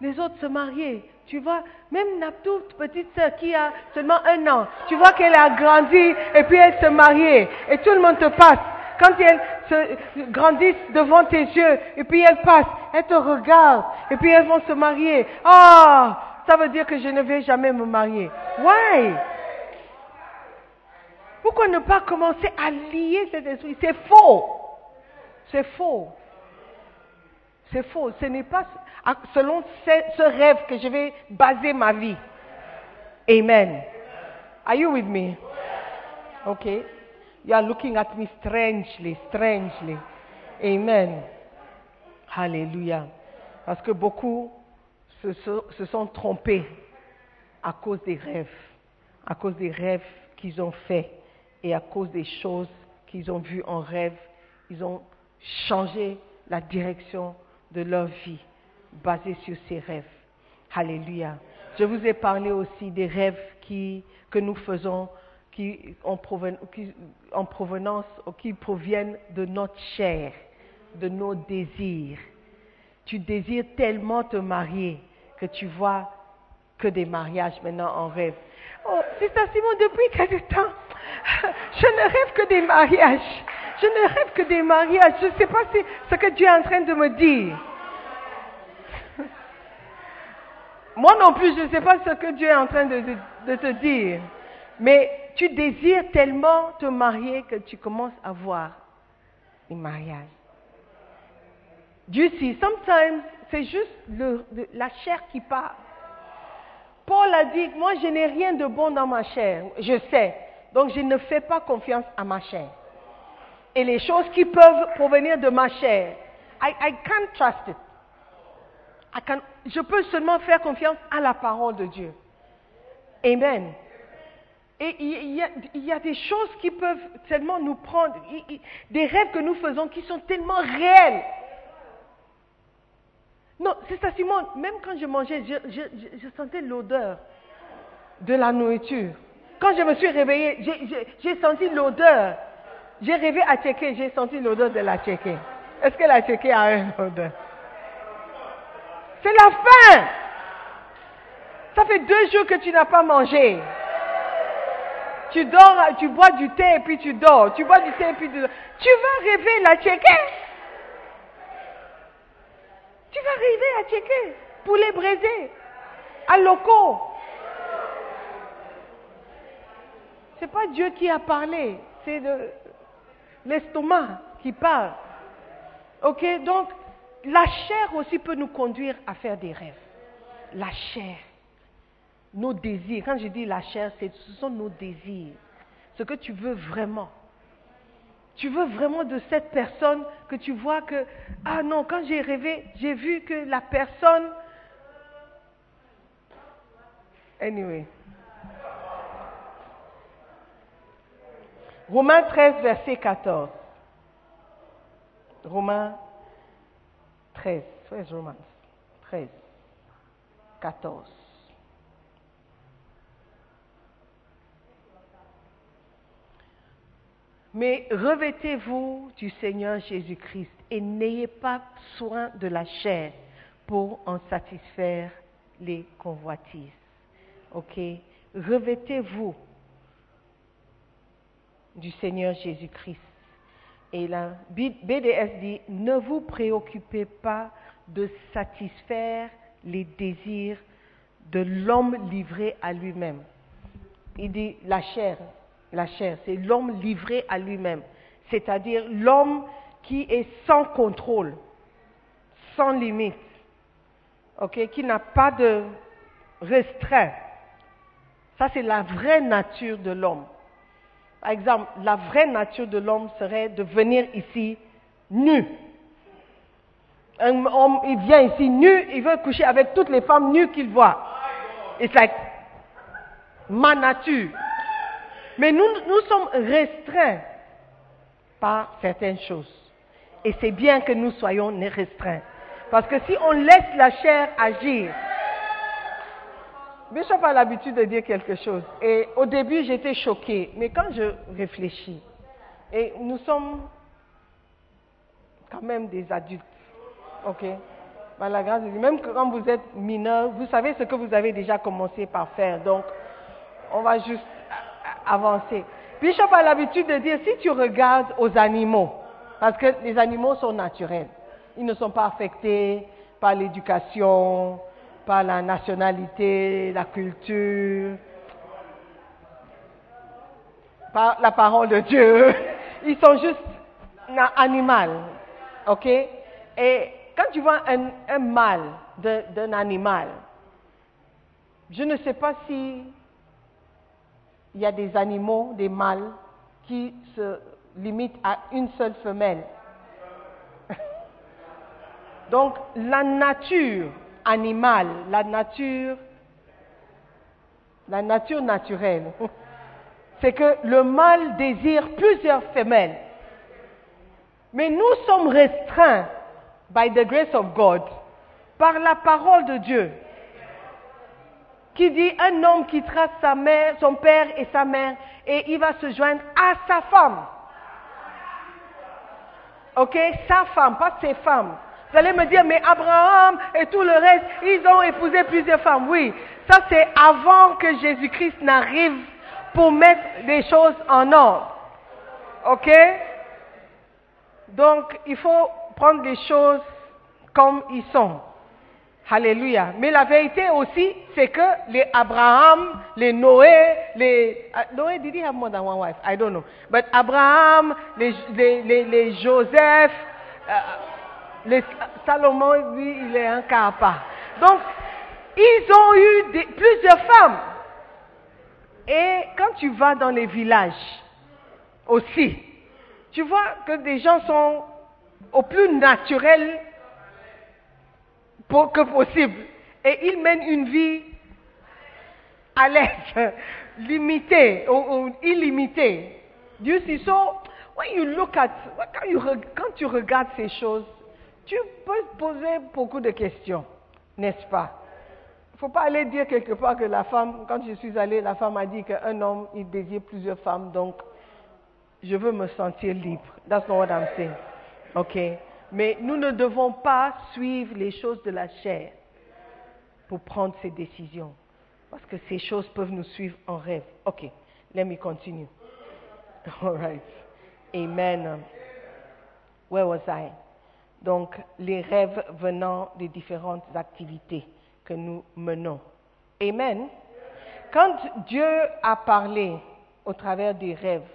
les autres se marier. Tu vois, même la toute petite sœur qui a seulement un an, tu vois qu'elle a grandi et puis elle se mariait et tout le monde te passe. Quand elle se grandit devant tes yeux et puis elle passe, elle te regarde et puis elles vont se marier. Ah, ça veut dire que je ne vais jamais me marier. Why? Pourquoi ne pas commencer à lier cet esprit? C'est faux. C'est faux. C'est faux. Ce n'est pas selon ce, rêve que je vais baser ma vie. Amen. Are you with me? Okay. You are looking at me strangely, strangely. Amen. Hallelujah. Parce que beaucoup se, se sont trompés à cause des rêves, à cause des rêves qu'ils ont faits et à cause des choses qu'ils ont vues en rêve. Ils ont changé la direction de leur vie basé sur ces rêves. Alléluia. Je vous ai parlé aussi des rêves qui, que nous faisons qui en, qui, en provenance ou qui proviennent de notre chair, de nos désirs. Tu désires tellement te marier que tu vois que des mariages maintenant en rêve. Oh, c'est ça, Simon, depuis quelque temps, je ne rêve que des mariages. Je ne rêve que des mariages. Je ne sais pas si ce que Dieu est en train de me dire. Moi non plus, je ne sais pas ce que Dieu est en train de, te dire. Mais tu désires tellement te marier que tu commences à voir les mariages. Dieu sait, sometimes c'est juste la chair qui part. Paul a dit, moi je n'ai rien de bon dans ma chair, je sais. Donc je ne fais pas confiance à ma chair. Et les choses qui peuvent provenir de ma chair, I, I can't trust it je peux seulement faire confiance à la parole de Dieu. Amen. Et il y, a, des choses qui peuvent tellement nous prendre, des rêves que nous faisons qui sont tellement réels. Non, c'est ça, Simon. Même quand je mangeais, je, sentais l'odeur de la nourriture. Quand je me suis réveillée, j'ai senti l'odeur. J'ai rêvé à checker, j'ai senti l'odeur de la checker. Est-ce que la checker a une odeur? C'est la faim. Ça fait deux jours que tu n'as pas mangé. tu dors, tu bois du thé et puis tu dors. Tu bois du thé et puis tu dors. Tu vas rêver la checker. Tu vas rêver à checker. Poulet braisé. À loco. C'est pas Dieu qui a parlé. C'est le- l'estomac qui parle. Ok, donc la chair aussi peut nous conduire à faire des rêves. La chair, nos désirs. Quand je dis la chair, ce sont nos désirs. Ce que tu veux vraiment. Tu veux vraiment de cette personne que tu vois que, ah non, quand j'ai rêvé, j'ai vu que la personne... Anyway. Romains 13, verset 14. Romains 13. Where's Romans? 13. 14. Mais revêtez-vous du Seigneur Jésus-Christ et n'ayez pas soin de la chair pour en satisfaire les convoitises. Ok? Revêtez-vous du Seigneur Jésus-Christ. Et la BDS dit, ne vous préoccupez pas de satisfaire les désirs de l'homme livré à lui-même. Il dit la chair, la chair, c'est l'homme livré à lui-même, c'est-à-dire l'homme qui est sans contrôle, sans limite, qui n'a pas de restreint. Ça, c'est la vraie nature de l'homme. Par exemple, la vraie nature de l'homme serait de venir ici nu. Un homme, il vient ici nu, il veut coucher avec toutes les femmes nues qu'il voit. It's like ma nature. Mais nous, nous sommes restreints par certaines choses. Et c'est bien que nous soyons restreints. Parce que si on laisse la chair agir, Bishop a l'habitude de dire quelque chose. Et au début, j'étais choquée. Mais quand je réfléchis, et nous sommes quand même des adultes, ok? Par même quand vous êtes mineur, vous savez ce que vous avez déjà commencé par faire. Donc, on va juste avancer. Bishop a l'habitude de dire, si tu regardes aux animaux, parce que les animaux sont naturels, ils ne sont pas affectés par l'éducation, par la nationalité, la culture, par la parole de Dieu. Ils sont juste un animal. OK? Et quand tu vois un, mâle d'un animal, je ne sais pas si il y a des animaux, des mâles, qui se limitent à une seule femelle. Donc, la nature animale, la nature, la nature naturelle, c'est que le mâle désire plusieurs femelles. Mais nous sommes restreints, by the grace of God, par la parole de Dieu, qui dit un homme quittera sa mère, son père et sa mère, et il va se joindre à sa femme. Ok, sa femme, pas ses femmes. Vous allez me dire, mais Abraham et tout le reste, ils ont épousé plusieurs femmes. Oui, ça c'est avant que Jésus-Christ n'arrive pour mettre les choses en ordre. Ok? Donc, il faut prendre les choses comme ils sont. Alléluia. Mais la vérité aussi, c'est que les Abraham, les Noé, les... uh, Noé, did he have more than one wife? I don't know. But Abraham, les, les, les, les Joseph, euh, Salomon, lui, il est un cas. Donc, ils ont eu des- plusieurs femmes. Et quand tu vas dans les villages aussi, tu vois que des gens sont au plus naturel pour- que possible. Et ils mènent une vie à l'aise, limitée ou, illimitée. Dieu c'est so, when you look at, you quand tu regardes ces choses, tu peux poser beaucoup de questions, n'est-ce pas? Il ne faut pas aller dire quelque part que la femme, quand je suis allée, la femme a dit qu'un homme, il désire plusieurs femmes, donc je veux me sentir libre. That's not what I'm saying. OK? Mais nous ne devons pas suivre les choses de la chair pour prendre ces décisions. Parce que ces choses peuvent nous suivre en rêve. OK. Let me continue. All right. Amen. Where was I? Donc, les rêves venant des différentes activités que nous menons. Amen. Quand Dieu a parlé au travers des rêves,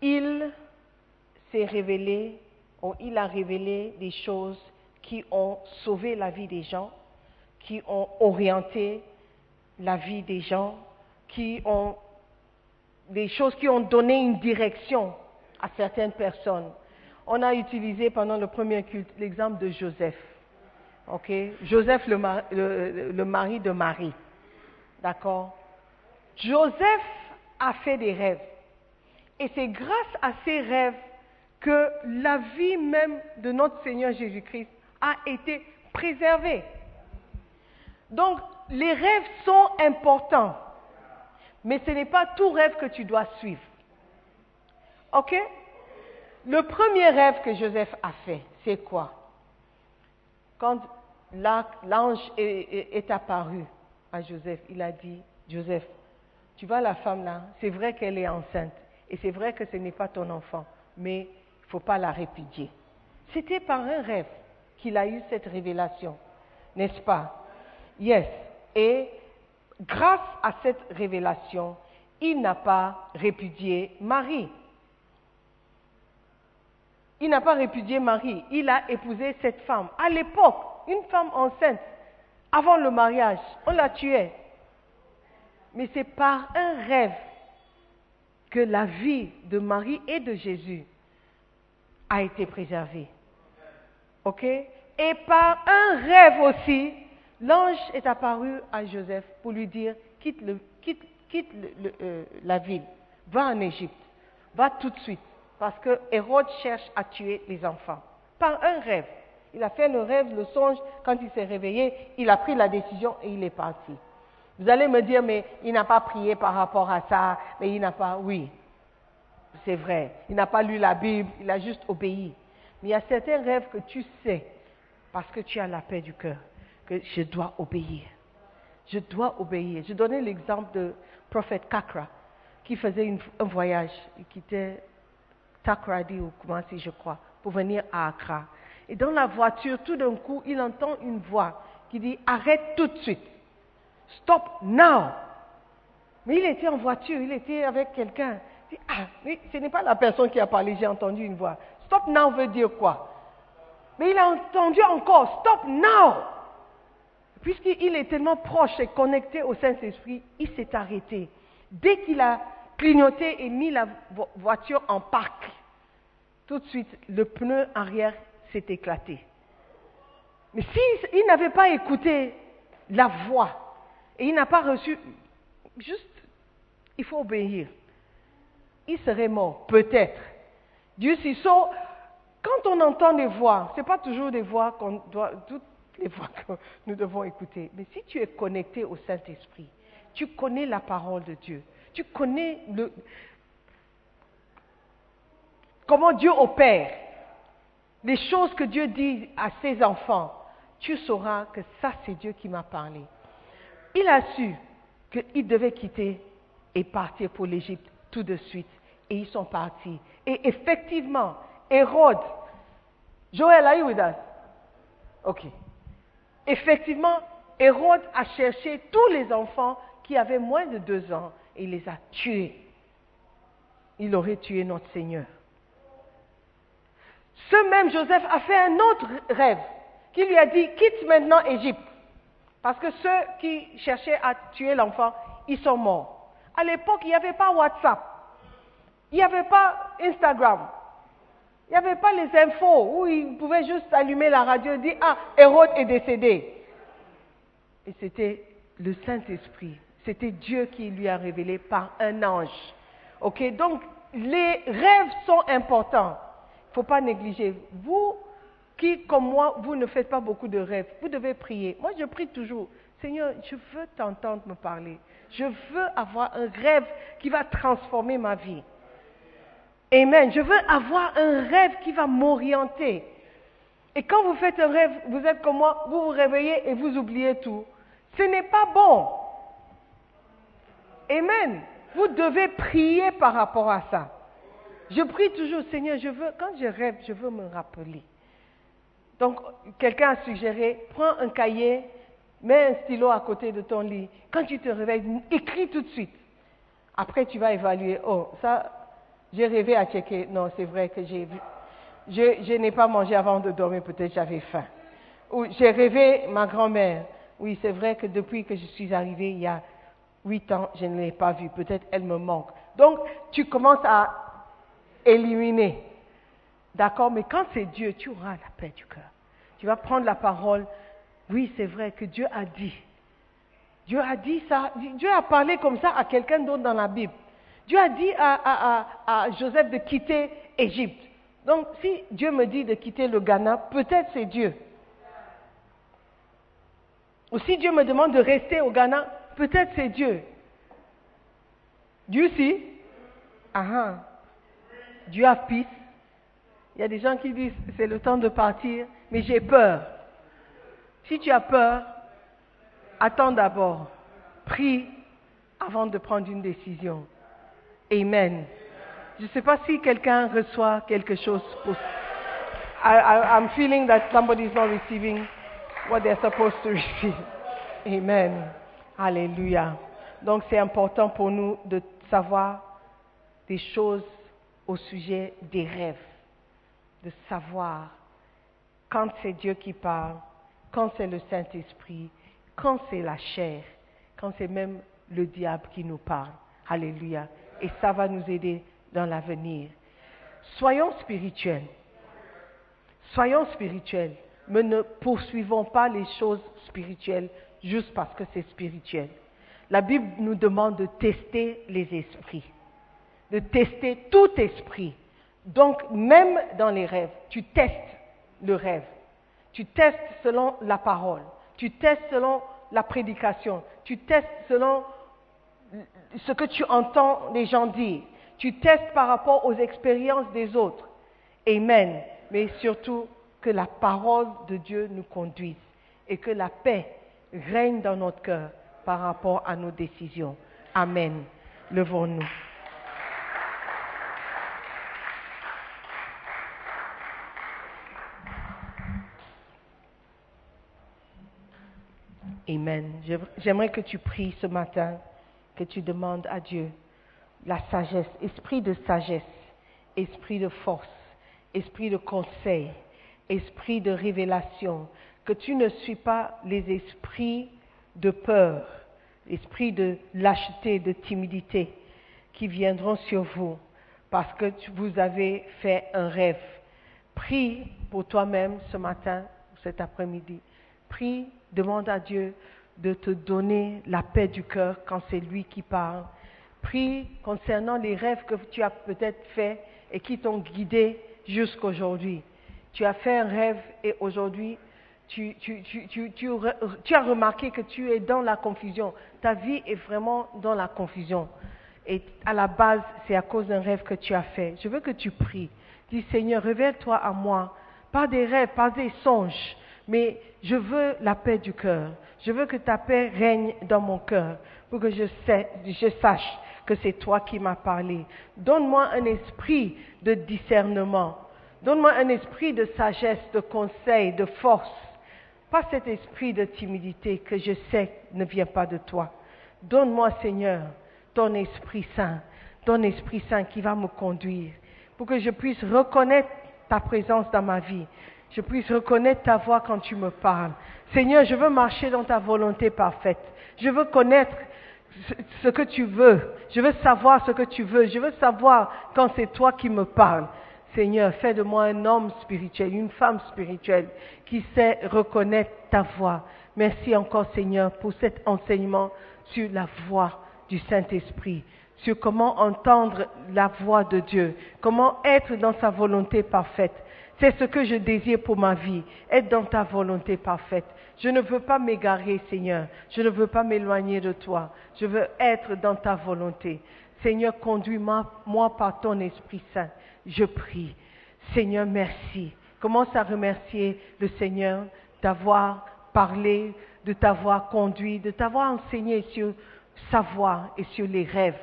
il s'est révélé, ou il a révélé des choses qui ont sauvé la vie des gens, qui ont orienté la vie des gens, qui ont des choses qui ont donné une direction à certaines personnes. On a utilisé pendant le premier culte l'exemple de Joseph. Ok, Joseph, le, mari, de Marie. D'accord? Joseph a fait des rêves. Et c'est grâce à ces rêves que la vie même de notre Seigneur Jésus-Christ a été préservée. Donc, les rêves sont importants, mais ce n'est pas tout rêve que tu dois suivre. OK? Le premier rêve que Joseph a fait, c'est quoi? Quand l'ange est, apparu à Joseph, il a dit, Joseph, tu vois la femme là, c'est vrai qu'elle est enceinte, et c'est vrai que ce n'est pas ton enfant, mais il ne faut pas la répudier. C'était par un rêve qu'il a eu cette révélation, n'est-ce pas? Yes. Et grâce à cette révélation, il n'a pas répudié Marie. Il n'a pas répudié Marie, il a épousé cette femme. À l'époque, une femme enceinte, avant le mariage, on la tuait. Mais c'est par un rêve que la vie de Marie et de Jésus a été préservée. OK? Et par un rêve aussi, l'ange est apparu à Joseph pour lui dire quitte, le, quitte, euh, la ville, va en Égypte, va tout de suite, parce que Hérode cherche à tuer les enfants. Par un rêve. Il a fait le rêve, le songe, quand il s'est réveillé, il a pris la décision et il est parti. Vous allez me dire, mais il n'a pas prié par rapport à ça, mais il n'a pas, oui, c'est vrai, il n'a pas lu la Bible, il a juste obéi. Mais il y a certains rêves que tu sais, parce que tu as la paix du cœur, que je dois obéir. Je dois obéir. Je donnais l'exemple de prophète Kakra, qui faisait un voyage, il quittait Takradi ou Kumasi, je crois, pour venir à Accra. Et dans la voiture, tout d'un coup, il entend une voix qui dit Arrête tout de suite. Stop now. Mais il était en voiture, il était avec quelqu'un. Il dit Ah, mais ce n'est pas la personne qui a parlé, j'ai entendu une voix. Stop now veut dire quoi? Mais il a entendu encore Stop now. Puisqu'il est tellement proche et connecté au Saint-Esprit, il s'est arrêté. Dès qu'il a clignoté et mis la voiture en parc, tout de suite, le pneu arrière s'est éclaté. Mais s'il il n'avait pas écouté la voix et il n'a pas reçu, juste, il faut obéir. Il serait mort, peut-être. Dieu s'y sauve. Quand on entend des voix, ce n'est pas toujours des voix qu'on doit, toutes les voix que nous devons écouter. Mais si tu es connecté au Saint-Esprit, tu connais la parole de Dieu, tu connais le, comment Dieu opère, les choses que Dieu dit à ses enfants, tu sauras que ça c'est Dieu qui m'a parlé. Il a su qu'il devait quitter et partir pour l'Égypte tout de suite. Et ils sont partis. Et effectivement, Hérode, Joël, are you with us? Ok. Effectivement, Hérode a cherché tous les enfants qui avaient moins de deux ans et il les a tués. Il aurait tué notre Seigneur. Ce même Joseph a fait un autre rêve qui lui a dit, quitte maintenant Égypte. Parce que ceux qui cherchaient à tuer l'enfant, ils sont morts. À l'époque, il n'y avait pas WhatsApp. Il n'y avait pas Instagram. Il n'y avait pas les infos où ils pouvaient juste allumer la radio et dire, ah, Hérode est décédé. Et c'était le Saint-Esprit. C'était Dieu qui lui a révélé par un ange. Ok, donc les rêves sont importants. Il ne faut pas négliger. Vous qui, comme moi, vous ne faites pas beaucoup de rêves, vous devez prier. Moi, je prie toujours. Seigneur, je veux t'entendre me parler. Je veux avoir un rêve qui va transformer ma vie. Amen. Je veux avoir un rêve qui va m'orienter. Et quand vous faites un rêve, vous êtes comme moi, vous vous réveillez et vous oubliez tout. Ce n'est pas bon. Amen. Vous devez prier par rapport à ça. Je prie toujours, Seigneur, je veux, quand je rêve, je veux me rappeler. Donc, quelqu'un a suggéré, prends un cahier, mets un stylo à côté de ton lit. Quand tu te réveilles, écris tout de suite. Après, tu vas évaluer. Oh, ça, j'ai rêvé à checker. Non, c'est vrai que j'ai vu. Je, n'ai pas mangé avant de dormir, peut-être j'avais faim. Ou j'ai rêvé ma grand-mère. Oui, c'est vrai que depuis que je suis arrivée il y a huit ans, je ne l'ai pas vue. Peut-être elle me manque. Donc, tu commences à éliminer. D'accord Mais quand c'est Dieu, tu auras la paix du cœur. Tu vas prendre la parole. Oui, c'est vrai que Dieu a dit. Dieu a dit ça. Dieu a parlé comme ça à quelqu'un d'autre dans la Bible. Dieu a dit à, Joseph de quitter Égypte. Donc, si Dieu me dit de quitter le Ghana, peut-être c'est Dieu. Ou si Dieu me demande de rester au Ghana, peut-être c'est Dieu. Dieu si? Ah, ah. Dieu a peace. Il y a des gens qui disent c'est le temps de partir, mais j'ai peur. Si tu as peur, attends d'abord. Prie avant de prendre une décision. Amen. Je ne sais pas si quelqu'un reçoit quelque chose. Pour... I, I, I'm feeling that somebody is not receiving what they're supposed to receive. Amen. Alléluia. Donc c'est important pour nous de savoir des choses au sujet des rêves, de savoir quand c'est Dieu qui parle, quand c'est le Saint-Esprit, quand c'est la chair, quand c'est même le diable qui nous parle. Alléluia. Et ça va nous aider dans l'avenir. Soyons spirituels. Soyons spirituels. Mais ne poursuivons pas les choses spirituelles juste parce que c'est spirituel. La Bible nous demande de tester les esprits, de tester tout esprit. Donc, même dans les rêves, tu testes le rêve. Tu testes selon la parole. Tu testes selon la prédication. Tu testes selon ce que tu entends les gens dire. Tu testes par rapport aux expériences des autres. Amen. Mais surtout, que la parole de Dieu nous conduise et que la paix règne dans notre cœur par rapport à nos décisions. Amen. Levons-nous. J'aimerais que tu pries ce matin, que tu demandes à Dieu la sagesse, esprit de sagesse, esprit de force, esprit de conseil, esprit de révélation, que tu ne suis pas les esprits de peur, esprits de lâcheté, de timidité qui viendront sur vous parce que vous avez fait un rêve. Prie pour toi-même ce matin, cet après-midi. Prie, demande à Dieu de te donner la paix du cœur quand c'est lui qui parle. Prie concernant les rêves que tu as peut-être faits et qui t'ont guidé jusqu'aujourd'hui. Tu as fait un rêve et aujourd'hui tu, as remarqué que tu es dans la confusion. Ta vie est vraiment dans la confusion. Et à la base, c'est à cause d'un rêve que tu as fait. Je veux que tu pries. Dis Seigneur, révèle-toi à moi. Pas des rêves, pas des songes, mais je veux la paix du cœur. Je veux que ta paix règne dans mon cœur pour que je, sache que c'est toi qui m'as parlé. Donne-moi un esprit de discernement. Donne-moi un esprit de sagesse, de conseil, de force pas cet esprit de timidité que je sais ne vient pas de toi. Donne-moi, Seigneur, ton Esprit Saint, ton Esprit Saint qui va me conduire, pour que je puisse reconnaître ta présence dans ma vie, je puisse reconnaître ta voix quand tu me parles. Seigneur, je veux marcher dans ta volonté parfaite. Je veux connaître ce que tu veux. Je veux savoir ce que tu veux. Je veux savoir quand c'est toi qui me parles. Seigneur, fais de moi un homme spirituel, une femme spirituelle qui sait reconnaître ta voix. Merci encore, Seigneur, pour cet enseignement sur la voix du Saint-Esprit, sur comment entendre la voix de Dieu, comment être dans sa volonté parfaite. C'est ce que je désire pour ma vie, être dans ta volonté parfaite. Je ne veux pas m'égarer, Seigneur. Je ne veux pas m'éloigner de toi. Je veux être dans ta volonté. Seigneur, conduis-moi par ton Esprit Saint je prie. Seigneur, merci. Commence à remercier le Seigneur d'avoir parlé, de t'avoir conduit, de t'avoir enseigné sur sa voix et sur les rêves,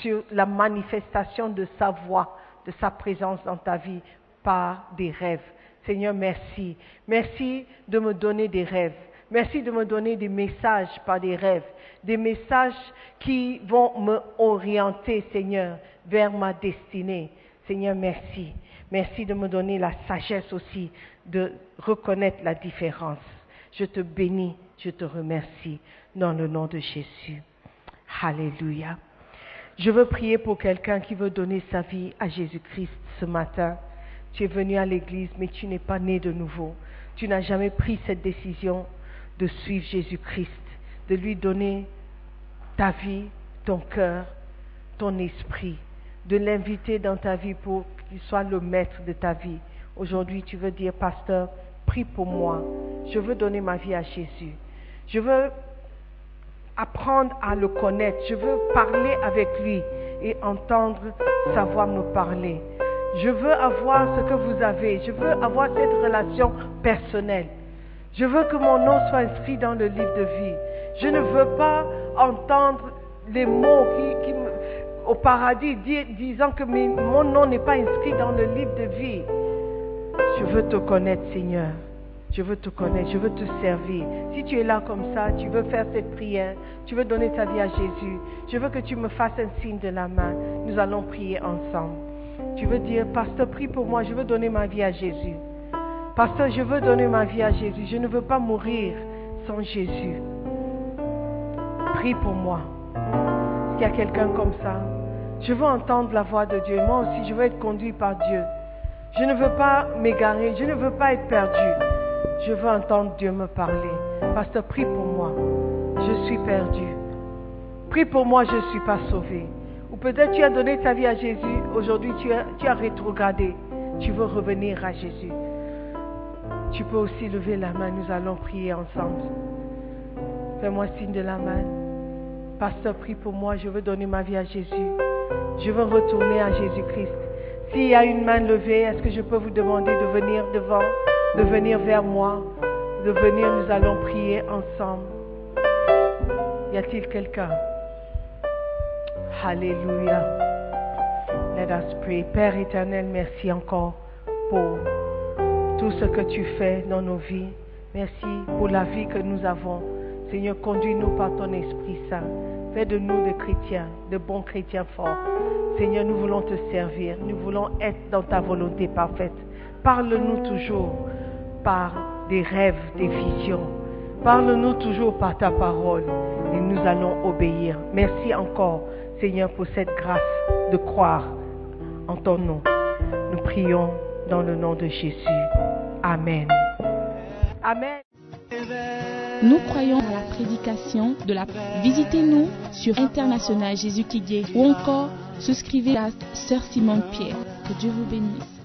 sur la manifestation de sa voix, de sa présence dans ta vie par des rêves. Seigneur, merci. Merci de me donner des rêves. Merci de me donner des messages par des rêves, des messages qui vont me orienter, Seigneur, vers ma destinée. Seigneur, merci. Merci de me donner la sagesse aussi de reconnaître la différence. Je te bénis, je te remercie dans le nom de Jésus. Alléluia. Je veux prier pour quelqu'un qui veut donner sa vie à Jésus-Christ ce matin. Tu es venu à l'église, mais tu n'es pas né de nouveau. Tu n'as jamais pris cette décision de suivre Jésus-Christ, de lui donner ta vie, ton cœur, ton esprit, de l'inviter dans ta vie pour qu'il soit le maître de ta vie. Aujourd'hui, tu veux dire, pasteur, prie pour moi. Je veux donner ma vie à Jésus. Je veux apprendre à le connaître. Je veux parler avec lui et entendre sa voix me parler. Je veux avoir ce que vous avez. Je veux avoir cette relation personnelle. Je veux que mon nom soit inscrit dans le livre de vie. Je ne veux pas entendre les mots qui, au paradis disant que mon nom n'est pas inscrit dans le livre de vie. Je veux te connaître, Seigneur. Je veux te connaître, je veux te servir. Si tu es là comme ça, tu veux faire cette prière, tu veux donner ta vie à Jésus, je veux que tu me fasses un signe de la main. Nous allons prier ensemble. Tu veux dire, pasteur, prie pour moi, je veux donner ma vie à Jésus. Pasteur, je veux donner ma vie à Jésus. Je ne veux pas mourir sans Jésus. Prie pour moi. S'il y a quelqu'un comme ça, je veux entendre la voix de Dieu. Moi aussi, je veux être conduit par Dieu. Je ne veux pas m'égarer. Je ne veux pas être perdu. Je veux entendre Dieu me parler. Pasteur, prie pour moi. Je suis perdu. Prie pour moi, je ne suis pas sauvé. Ou peut-être tu as donné ta vie à Jésus. Aujourd'hui, tu as, tu as rétrogradé. Tu veux revenir à Jésus. Tu peux aussi lever la main. Nous allons prier ensemble. Fais-moi signe de la main. Pasteur, prie pour moi. Je veux donner ma vie à Jésus. Je veux retourner à Jésus-Christ. S'il y a une main levée, est-ce que je peux vous demander de venir devant, de venir vers moi, de venir, nous allons prier ensemble. Y a-t-il quelqu'un? Alléluia. Let us pray. Père éternel, merci encore pour tout ce que tu fais dans nos vies. Merci pour la vie que nous avons. Seigneur, conduis-nous par ton Esprit Saint. Fais de nous des chrétiens, de bons chrétiens forts. Seigneur, nous voulons te servir. Nous voulons être dans ta volonté parfaite. Parle-nous toujours par des rêves, des visions. Parle-nous toujours par ta parole et nous allons obéir. Merci encore, Seigneur, pour cette grâce de croire en ton nom. Nous prions dans le nom de Jésus. Amen. Amen. Nous croyons à la prédication de la... Visitez-nous sur International Jésus qui ou encore souscrivez à Sœur Simone Pierre. Que Dieu vous bénisse.